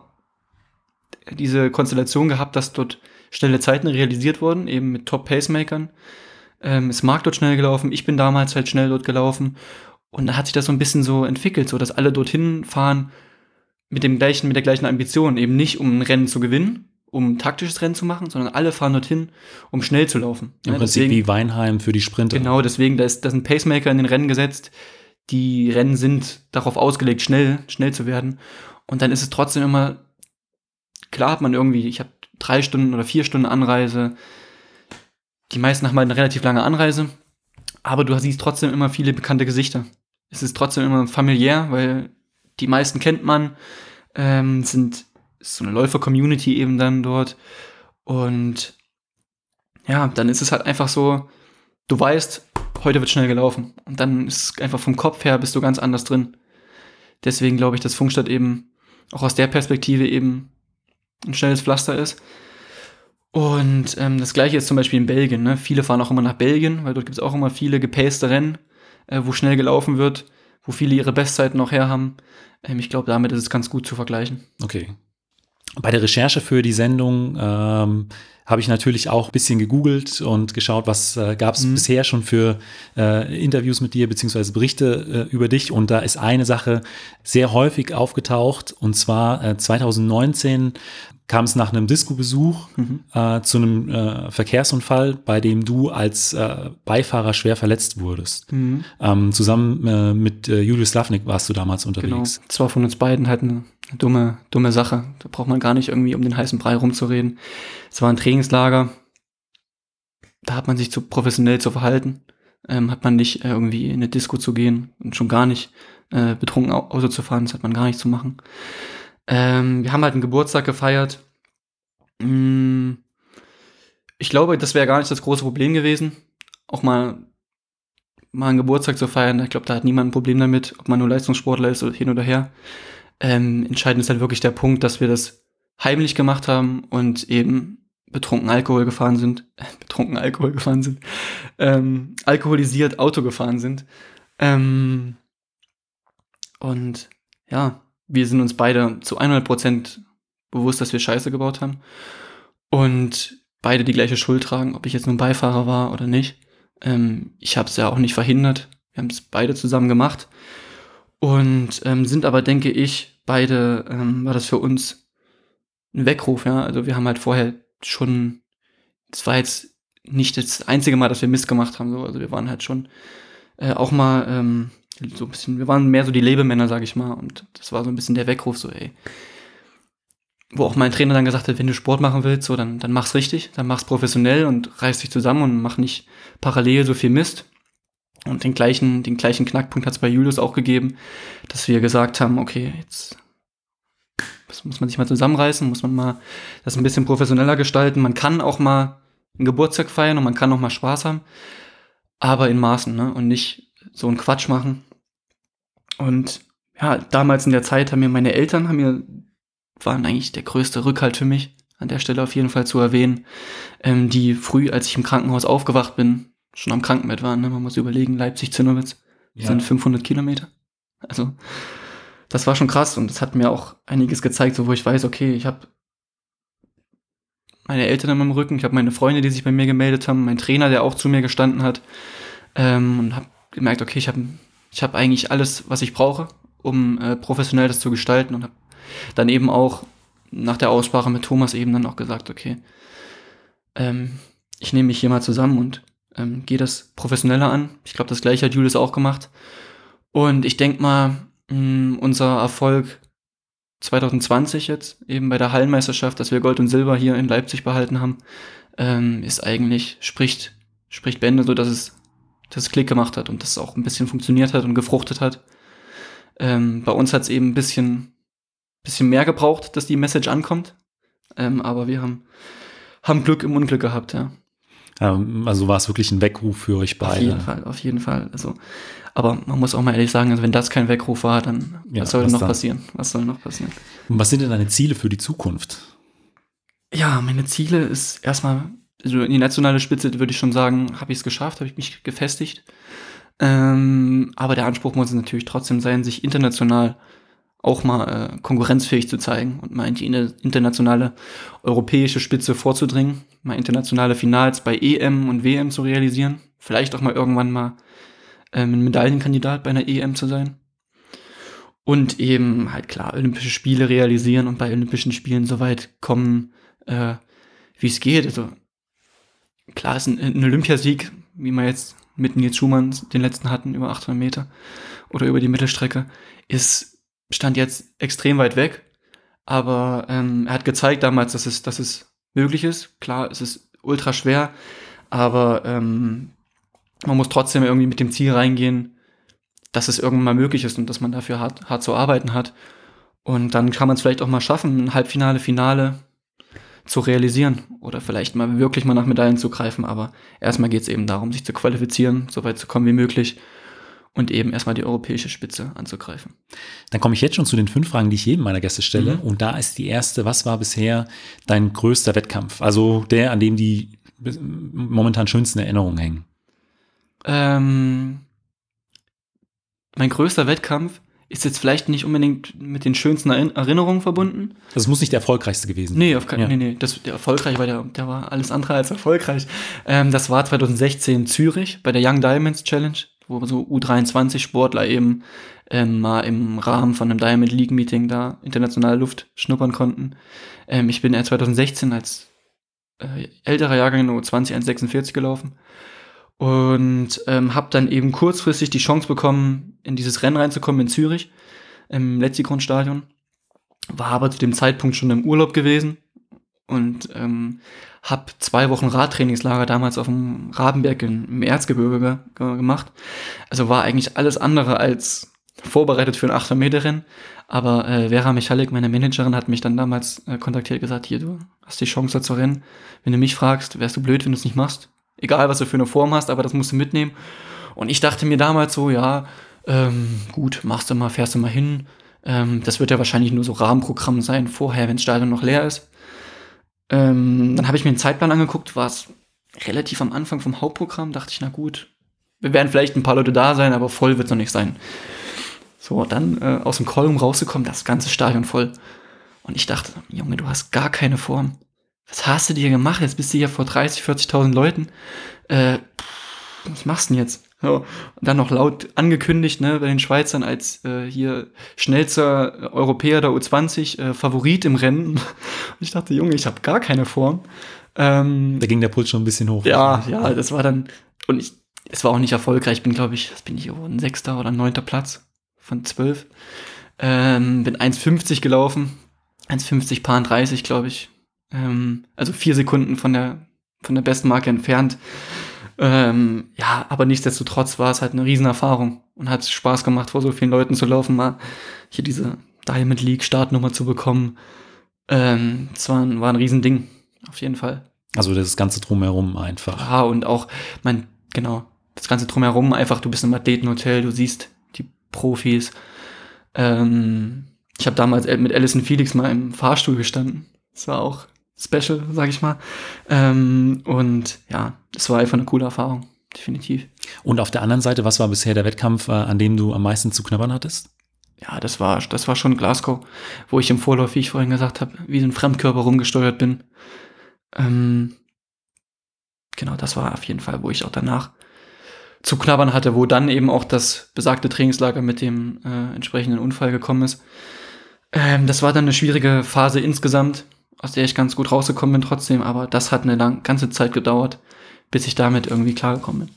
diese Konstellation gehabt, dass dort schnelle Zeiten realisiert wurden, eben mit Top-Pacemakern. Ähm, es mag dort schnell gelaufen, ich bin damals halt schnell dort gelaufen und da hat sich das so ein bisschen so entwickelt, so dass alle dorthin fahren mit dem gleichen, mit der gleichen Ambition, eben nicht um ein Rennen zu gewinnen, um taktisches Rennen zu machen, sondern alle fahren dorthin, um schnell zu laufen. Im ja, Prinzip deswegen, wie Weinheim für die Sprinter. Genau, deswegen, da ist, da ein Pacemaker in den Rennen gesetzt. Die Rennen sind darauf ausgelegt, schnell, schnell zu werden. Und dann ist es trotzdem immer, klar hat man irgendwie, ich habe drei Stunden oder vier Stunden Anreise. Die meisten haben halt eine relativ lange Anreise. Aber du siehst trotzdem immer viele bekannte Gesichter. Es ist trotzdem immer familiär, weil die meisten kennt man, ähm, sind ist so eine Läufer-Community eben dann dort. Und ja, dann ist es halt einfach so, du weißt, heute wird schnell gelaufen. Und dann ist einfach vom Kopf her bist du ganz anders drin. Deswegen glaube ich, dass Funkstadt eben auch aus der Perspektive eben ein schnelles Pflaster ist. Und ähm, das gleiche ist zum Beispiel in Belgien. Ne? Viele fahren auch immer nach Belgien, weil dort gibt es auch immer viele gepaste Rennen, äh, wo schnell gelaufen wird, wo viele ihre Bestzeiten noch her haben. Ähm, ich glaube, damit ist es ganz gut zu vergleichen. Okay, bei der Recherche für die Sendung ähm, habe ich natürlich auch ein bisschen gegoogelt und geschaut, was äh, gab es mhm. bisher schon für äh, Interviews mit dir beziehungsweise Berichte äh, über dich. Und da ist eine Sache sehr häufig aufgetaucht. Und zwar äh, 2019 kam es nach einem Disco-Besuch mhm. äh, zu einem äh, Verkehrsunfall, bei dem du als äh, Beifahrer schwer verletzt wurdest. Mhm. Ähm, zusammen äh, mit äh, Julius Slavnik warst du damals unterwegs. Genau. Das war von uns beiden halt eine dumme, dumme Sache. Da braucht man gar nicht irgendwie um den heißen Brei rumzureden. Es war ein Trainingslager. Da hat man sich zu professionell zu verhalten. Ähm, hat man nicht äh, irgendwie in eine Disco zu gehen und schon gar nicht äh, betrunken Auto zu fahren. Das hat man gar nicht zu machen. Ähm, wir haben halt einen Geburtstag gefeiert. Mm, ich glaube, das wäre gar nicht das große Problem gewesen. Auch mal, mal einen Geburtstag zu feiern. Ich glaube, da hat niemand ein Problem damit, ob man nur Leistungssportler ist oder hin oder her. Ähm, entscheidend ist halt wirklich der Punkt, dass wir das heimlich gemacht haben und eben betrunken Alkohol gefahren sind, äh, betrunken Alkohol gefahren sind, ähm, alkoholisiert Auto gefahren sind. Ähm, und ja, wir sind uns beide zu 100% bewusst, dass wir Scheiße gebaut haben und beide die gleiche Schuld tragen, ob ich jetzt nun Beifahrer war oder nicht. Ähm, ich habe es ja auch nicht verhindert. Wir haben es beide zusammen gemacht und ähm, sind aber, denke ich, beide, ähm, war das für uns ein Weckruf, ja. Also wir haben halt vorher schon, das war jetzt nicht das einzige Mal, dass wir Mist gemacht haben, so. Also wir waren halt schon äh, auch mal ähm, so ein bisschen, wir waren mehr so die Lebemänner, sag ich mal. Und das war so ein bisschen der Weckruf, so, ey. Wo auch mein Trainer dann gesagt hat, wenn du Sport machen willst, so, dann, dann mach's richtig, dann mach's professionell und reiß dich zusammen und mach nicht parallel so viel Mist. Und den gleichen, den gleichen Knackpunkt hat es bei Julius auch gegeben, dass wir gesagt haben, okay, jetzt muss man sich mal zusammenreißen, muss man mal das ein bisschen professioneller gestalten. Man kann auch mal einen Geburtstag feiern und man kann auch mal Spaß haben, aber in Maßen, ne? Und nicht so einen Quatsch machen. Und ja, damals in der Zeit haben mir meine Eltern, haben mir, waren eigentlich der größte Rückhalt für mich, an der Stelle auf jeden Fall zu erwähnen, ähm, die früh, als ich im Krankenhaus aufgewacht bin, schon am Krankenbett waren. Ne? Man muss überlegen, Leipzig-Zinnowitz ja. sind 500 Kilometer. Also, das war schon krass und das hat mir auch einiges gezeigt, so wo ich weiß, okay, ich habe meine Eltern in meinem Rücken, ich habe meine Freunde, die sich bei mir gemeldet haben, mein Trainer, der auch zu mir gestanden hat ähm, und habe gemerkt, okay, ich habe ich hab eigentlich alles, was ich brauche, um äh, professionell das zu gestalten und habe dann eben auch nach der Aussprache mit Thomas eben dann auch gesagt, okay, ähm, ich nehme mich hier mal zusammen und ähm, gehe das professioneller an. Ich glaube, das gleiche hat Julius auch gemacht. Und ich denke mal, mh, unser Erfolg 2020 jetzt, eben bei der Hallenmeisterschaft, dass wir Gold und Silber hier in Leipzig behalten haben, ähm, ist eigentlich, spricht, spricht Bände, so dass es, dass es Klick gemacht hat und dass es auch ein bisschen funktioniert hat und gefruchtet hat. Ähm, bei uns hat es eben ein bisschen, bisschen mehr gebraucht, dass die Message ankommt. Ähm, aber wir haben, haben Glück im Unglück gehabt, ja. Ähm, also war es wirklich ein Weckruf für euch beide. Auf jeden Fall, auf jeden Fall. Also, aber man muss auch mal ehrlich sagen, also wenn das kein Weckruf war, dann ja, was soll was noch dann? passieren? Was soll noch passieren? Und was sind denn deine Ziele für die Zukunft? Ja, meine Ziele ist erstmal also in die nationale Spitze würde ich schon sagen, habe ich es geschafft, habe ich mich gefestigt. Ähm, aber der Anspruch muss natürlich trotzdem sein, sich international auch mal äh, konkurrenzfähig zu zeigen und mal in die internationale europäische Spitze vorzudringen, mal internationale Finals bei EM und WM zu realisieren, vielleicht auch mal irgendwann mal ähm, ein Medaillenkandidat bei einer EM zu sein. Und eben halt klar, Olympische Spiele realisieren und bei Olympischen Spielen so weit kommen, äh, wie es geht. Also klar ist ein, ein Olympiasieg, wie wir jetzt mit Nils Schumann den letzten hatten, über 800 Meter oder über die Mittelstrecke, ist, stand jetzt extrem weit weg. Aber ähm, er hat gezeigt damals, dass es, dass es möglich ist. Klar, es ist ultra schwer, aber ähm, man muss trotzdem irgendwie mit dem Ziel reingehen, dass es irgendwann mal möglich ist und dass man dafür hart, hart zu arbeiten hat. Und dann kann man es vielleicht auch mal schaffen, ein Halbfinale, Finale zu realisieren oder vielleicht mal wirklich mal nach Medaillen zu greifen. Aber erstmal geht es eben darum, sich zu qualifizieren, so weit zu kommen wie möglich und eben erstmal die europäische Spitze anzugreifen. Dann komme ich jetzt schon zu den fünf Fragen, die ich jedem meiner Gäste stelle. Mhm. Und da ist die erste, was war bisher dein größter Wettkampf? Also der, an dem die momentan schönsten Erinnerungen hängen. Ähm, mein größter Wettkampf ist jetzt vielleicht nicht unbedingt mit den schönsten Erinnerungen verbunden. Das muss nicht der erfolgreichste gewesen sein. Nee, auf keinen ja. nee, nee. Das, der erfolgreich war der, der war alles andere als erfolgreich. Ähm, das war 2016 in Zürich bei der Young Diamonds Challenge, wo so U23-Sportler eben ähm, mal im Rahmen von einem Diamond League Meeting da internationale Luft schnuppern konnten. Ähm, ich bin 2016 als äh, älterer Jahrgang in U20 1,46 gelaufen und ähm, habe dann eben kurzfristig die Chance bekommen, in dieses Rennen reinzukommen in Zürich im Letzigrundstadion. War aber zu dem Zeitpunkt schon im Urlaub gewesen und ähm, habe zwei Wochen Radtrainingslager damals auf dem Rabenberg im Erzgebirge ge gemacht. Also war eigentlich alles andere als vorbereitet für ein 800 Meter Rennen. Aber äh, Vera Michalik, meine Managerin, hat mich dann damals äh, kontaktiert gesagt, hier, du hast die Chance da zu rennen. Wenn du mich fragst, wärst du blöd, wenn du es nicht machst egal was du für eine Form hast, aber das musst du mitnehmen. Und ich dachte mir damals so, ja, ähm, gut, machst du mal, fährst du mal hin. Ähm, das wird ja wahrscheinlich nur so Rahmenprogramm sein, vorher, wenn das Stadion noch leer ist. Ähm, dann habe ich mir einen Zeitplan angeguckt, war es relativ am Anfang vom Hauptprogramm, dachte ich, na gut, wir werden vielleicht ein paar Leute da sein, aber voll wird es noch nicht sein. So, dann äh, aus dem Kolumn rausgekommen, das ganze Stadion voll. Und ich dachte, Junge, du hast gar keine Form was hast du dir gemacht? Jetzt bist du hier vor 30, 40.000 Leuten. Äh, was machst du denn jetzt? So. Und dann noch laut angekündigt, ne, bei den Schweizern als äh, hier schnellster Europäer der U20 äh, Favorit im Rennen. Und ich dachte, Junge, ich habe gar keine Form. Ähm, da ging der Puls schon ein bisschen hoch. Ja, ja, das war dann, und ich, es war auch nicht erfolgreich. Ich bin, glaube ich, was bin ich geworden? Sechster oder neunter Platz von zwölf. Ähm, bin 1,50 gelaufen. 1,50 Paar 30, glaube ich. Ähm, also vier Sekunden von der, von der besten Marke entfernt. Ähm, ja, aber nichtsdestotrotz war es halt eine Riesenerfahrung und hat Spaß gemacht, vor so vielen Leuten zu laufen, mal hier diese Diamond League Startnummer zu bekommen. Ähm, das war ein, war ein Riesending, auf jeden Fall. Also das ganze Drumherum einfach. Ja, und auch, mein, genau, das ganze Drumherum einfach, du bist im Athletenhotel, du siehst die Profis. Ähm, ich habe damals mit Alison Felix mal im Fahrstuhl gestanden. Das war auch Special, sag ich mal. Ähm, und ja, es war einfach eine coole Erfahrung, definitiv. Und auf der anderen Seite, was war bisher der Wettkampf, äh, an dem du am meisten zu knabbern hattest? Ja, das war, das war schon Glasgow, wo ich im Vorlauf, wie ich vorhin gesagt habe, wie so ein Fremdkörper rumgesteuert bin. Ähm, genau, das war auf jeden Fall, wo ich auch danach zu knabbern hatte, wo dann eben auch das besagte Trainingslager mit dem äh, entsprechenden Unfall gekommen ist. Ähm, das war dann eine schwierige Phase insgesamt aus der ich ganz gut rausgekommen bin trotzdem, aber das hat eine lang, ganze Zeit gedauert, bis ich damit irgendwie klargekommen bin.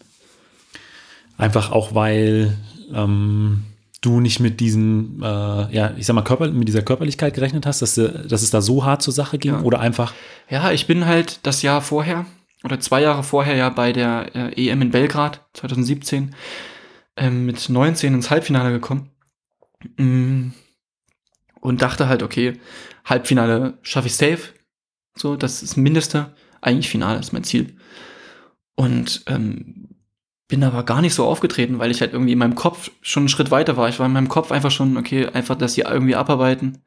Einfach auch, weil ähm, du nicht mit diesen, äh, ja, ich sag mal, Körper, mit dieser Körperlichkeit gerechnet hast, dass, dass es da so hart zur Sache ging ja. oder einfach? Ja, ich bin halt das Jahr vorher oder zwei Jahre vorher ja bei der äh, EM in Belgrad 2017 äh, mit 19 ins Halbfinale gekommen. Mm. Und dachte halt, okay, Halbfinale schaffe ich safe. So, das ist das Mindeste. Eigentlich Finale ist mein Ziel. Und ähm, bin aber gar nicht so aufgetreten, weil ich halt irgendwie in meinem Kopf schon einen Schritt weiter war. Ich war in meinem Kopf einfach schon, okay, einfach, dass sie irgendwie abarbeiten.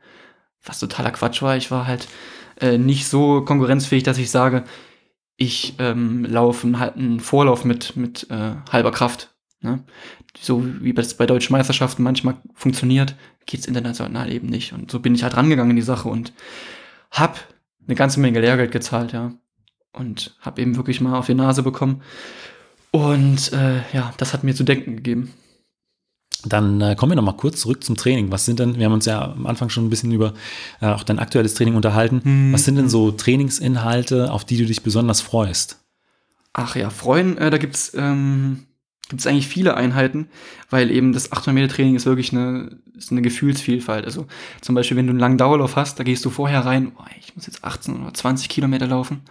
Was totaler Quatsch war. Ich war halt äh, nicht so konkurrenzfähig, dass ich sage, ich ähm, laufe einen, Vorlauf mit, mit äh, halber Kraft. Ne? So wie das bei deutschen Meisterschaften manchmal funktioniert, geht's international eben nicht. Und so bin ich halt rangegangen in die Sache und hab eine ganze Menge Lehrgeld gezahlt, ja. Und hab eben wirklich mal auf die Nase bekommen. Und äh, ja, das hat mir zu denken gegeben. Dann äh, kommen wir noch mal kurz zurück zum Training. Was sind denn, wir haben uns ja am Anfang schon ein bisschen über äh, auch dein aktuelles Training unterhalten. Mhm. Was sind denn so Trainingsinhalte, auf die du dich besonders freust? Ach ja, freuen, äh, da gibt's ähm, gibt's eigentlich viele Einheiten, weil eben das 800 Meter Training ist wirklich eine, ist eine Gefühlsvielfalt. Also zum Beispiel, wenn du einen langen Dauerlauf hast, da gehst du vorher rein, oh, ich muss jetzt 18 oder 20 Kilometer laufen.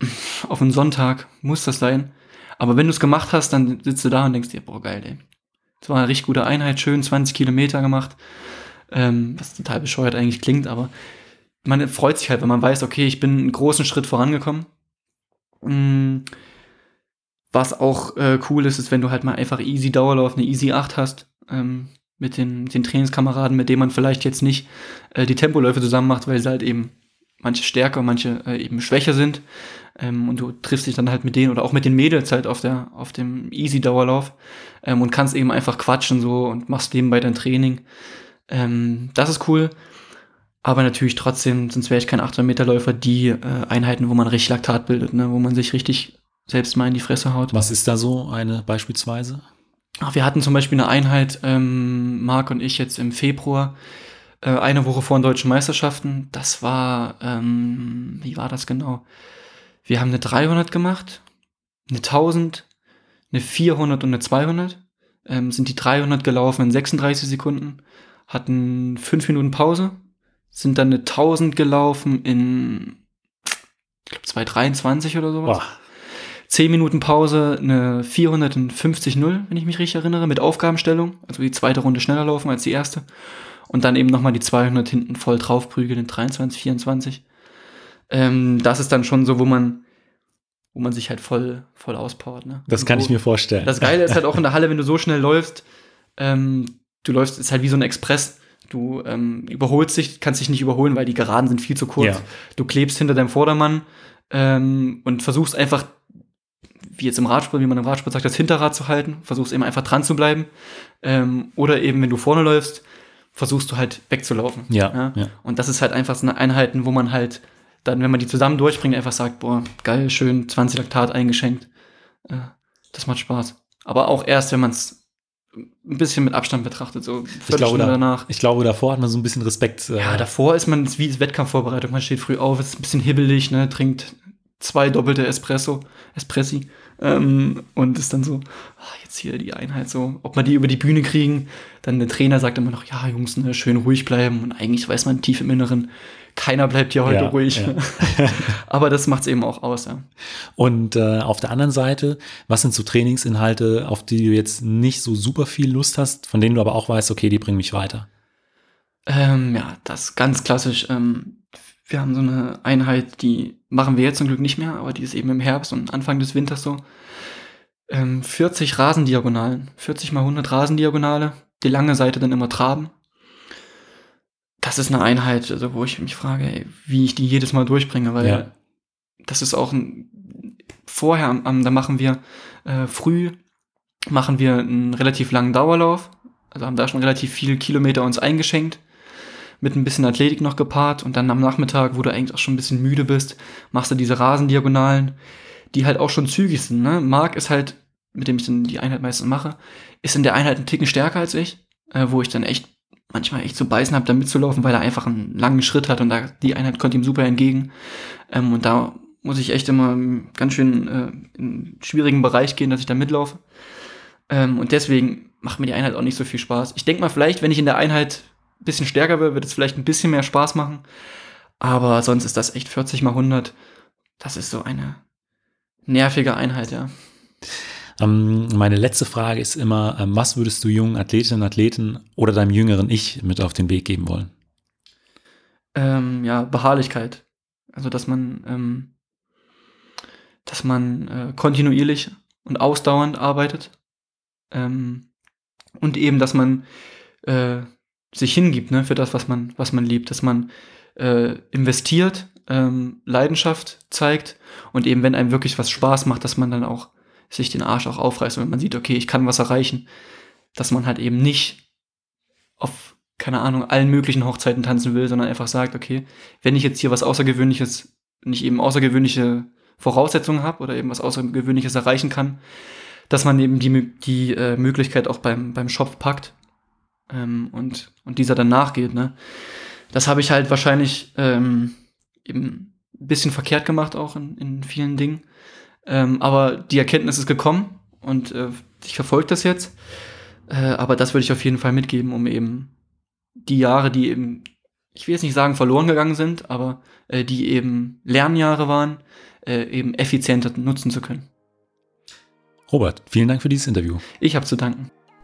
Auf einen Sonntag muss das sein. Aber wenn du es gemacht hast, dann sitzt du da und denkst dir, boah, geil, ey. Das war eine richtig gute Einheit, schön 20 Kilometer gemacht. Ähm, was total bescheuert eigentlich klingt, aber man freut sich halt, wenn man weiß, okay, ich bin einen großen Schritt vorangekommen. Mm, was auch äh, cool ist, ist, wenn du halt mal einfach easy Dauerlauf, eine easy 8 hast, ähm, mit den, den Trainingskameraden, mit denen man vielleicht jetzt nicht äh, die Tempoläufe zusammen macht, weil sie halt eben manche stärker, manche äh, eben schwächer sind. Ähm, und du triffst dich dann halt mit denen oder auch mit den Mädels halt auf, der, auf dem Easy-Dauerlauf ähm, und kannst eben einfach quatschen so und machst nebenbei dein Training. Ähm, das ist cool. Aber natürlich trotzdem, sonst wäre ich kein 800-Meter-Läufer, die äh, Einheiten, wo man richtig Laktat bildet, ne? wo man sich richtig selbst mal in die Fresse haut. Was ist da so eine beispielsweise? Ach, wir hatten zum Beispiel eine Einheit, ähm, Marc und ich jetzt im Februar, äh, eine Woche vor den deutschen Meisterschaften. Das war, ähm, wie war das genau? Wir haben eine 300 gemacht, eine 1000, eine 400 und eine 200. Ähm, sind die 300 gelaufen in 36 Sekunden, hatten 5 Minuten Pause, sind dann eine 1000 gelaufen in, ich glaube, 223 oder sowas. Boah. 10 Minuten Pause, eine 450-0, wenn ich mich richtig erinnere, mit Aufgabenstellung. Also die zweite Runde schneller laufen als die erste. Und dann eben nochmal die 200 hinten voll draufprügeln in 23, 24. Ähm, das ist dann schon so, wo man, wo man sich halt voll, voll auspowert. Ne? Das kann wo, ich mir vorstellen. Das Geile ist halt auch in der Halle, wenn du so schnell läufst, ähm, du läufst, ist halt wie so ein Express. Du ähm, überholst dich, kannst dich nicht überholen, weil die Geraden sind viel zu kurz. Ja. Du klebst hinter deinem Vordermann ähm, und versuchst einfach, wie jetzt im Radsport, wie man im Radsport sagt, das Hinterrad zu halten, versuchst eben einfach dran zu bleiben. Ähm, oder eben, wenn du vorne läufst, versuchst du halt wegzulaufen. Ja, ja. Und das ist halt einfach so eine Einheiten, wo man halt dann, wenn man die zusammen durchbringt, einfach sagt, boah, geil, schön, 20 Laktat eingeschenkt. Äh, das macht Spaß. Aber auch erst, wenn man es ein bisschen mit Abstand betrachtet, so Ich glaube, da, danach. ich glaube, davor hat man so ein bisschen Respekt. äh, Ja, davor ist man wie Wettkampfvorbereitung. Man steht früh auf, ist ein bisschen hibbelig, ne, trinkt zwei doppelte Espresso, Espressi ähm, und ist dann so, ah, jetzt hier die Einheit so, ob man die über die Bühne kriegen. Dann der Trainer sagt immer noch, ja, Jungs, ne, schön ruhig bleiben. Und eigentlich weiß man tief im Inneren, keiner bleibt hier heute Ja, ruhig. ja. Aber das macht's eben auch aus, ja. Und äh, auf der anderen Seite, was sind so Trainingsinhalte, auf die du jetzt nicht so super viel Lust hast, von denen du aber auch weißt, okay, die bringen mich weiter? Ähm, ja, das ganz klassisch. Ähm, wir haben so eine Einheit, die machen wir jetzt zum Glück nicht mehr, aber die ist eben im Herbst und Anfang des Winters so. Ähm, 40 Rasendiagonalen, 40 mal 100 Rasendiagonale, die lange Seite dann immer traben. Das ist eine Einheit, also wo ich mich frage, ey, wie ich die jedes Mal durchbringe, weil Ja. das ist auch ein, vorher, am- da machen wir äh, früh, machen wir einen relativ langen Dauerlauf, also haben da schon relativ viel Kilometer uns eingeschenkt, mit ein bisschen Athletik noch gepaart und dann am Nachmittag, wo du eigentlich auch schon ein bisschen müde bist, machst du diese Rasendiagonalen, die halt auch schon zügig sind. Ne? Marc ist halt, mit dem ich dann die Einheit meistens mache, ist in der Einheit einen Ticken stärker als ich, äh, wo ich dann echt manchmal echt zu beißen habe, da mitzulaufen, weil er einfach einen langen Schritt hat und da, die Einheit konnte ihm super entgegen. Ähm, und da muss ich echt immer ganz schön äh, in einen schwierigen Bereich gehen, dass ich da mitlaufe. Ähm, und deswegen macht mir die Einheit auch nicht so viel Spaß. Ich denke mal, vielleicht, wenn ich in der Einheit ein bisschen stärker wäre, wird es vielleicht ein bisschen mehr Spaß machen. Aber sonst ist das echt 40 mal 100. Das ist so eine nervige Einheit, ja. Ähm, meine letzte Frage ist immer, ähm, was würdest du jungen Athletinnen und Athleten oder deinem jüngeren Ich mit auf den Weg geben wollen? ähm, ja, Beharrlichkeit. Also, dass man, ähm, dass man äh, kontinuierlich und ausdauernd arbeitet. Ähm, und eben, dass man äh, sich hingibt, ne, für das, was man, was man liebt, dass man äh, investiert, ähm, Leidenschaft zeigt und eben wenn einem wirklich was Spaß macht, dass man dann auch sich den Arsch auch aufreißt und wenn man sieht, okay, ich kann was erreichen, dass man halt eben nicht auf, keine Ahnung, allen möglichen Hochzeiten tanzen will, sondern einfach sagt, okay, wenn ich jetzt hier was Außergewöhnliches, nicht eben außergewöhnliche Voraussetzungen habe oder eben was Außergewöhnliches erreichen kann, dass man eben die, die äh, Möglichkeit auch beim, beim Shop packt ähm, und, und dieser dann nachgeht. Ne? Das habe ich halt wahrscheinlich ähm, eben ein bisschen verkehrt gemacht auch in, in vielen Dingen. Ähm, aber die Erkenntnis ist gekommen und äh, ich verfolge das jetzt. Äh, aber das würde ich auf jeden Fall mitgeben, um eben die Jahre, die eben, ich will jetzt nicht sagen verloren gegangen sind, aber äh, die eben Lernjahre waren, äh, eben effizienter nutzen zu können. Robert, vielen Dank für dieses Interview. Ich habe zu danken.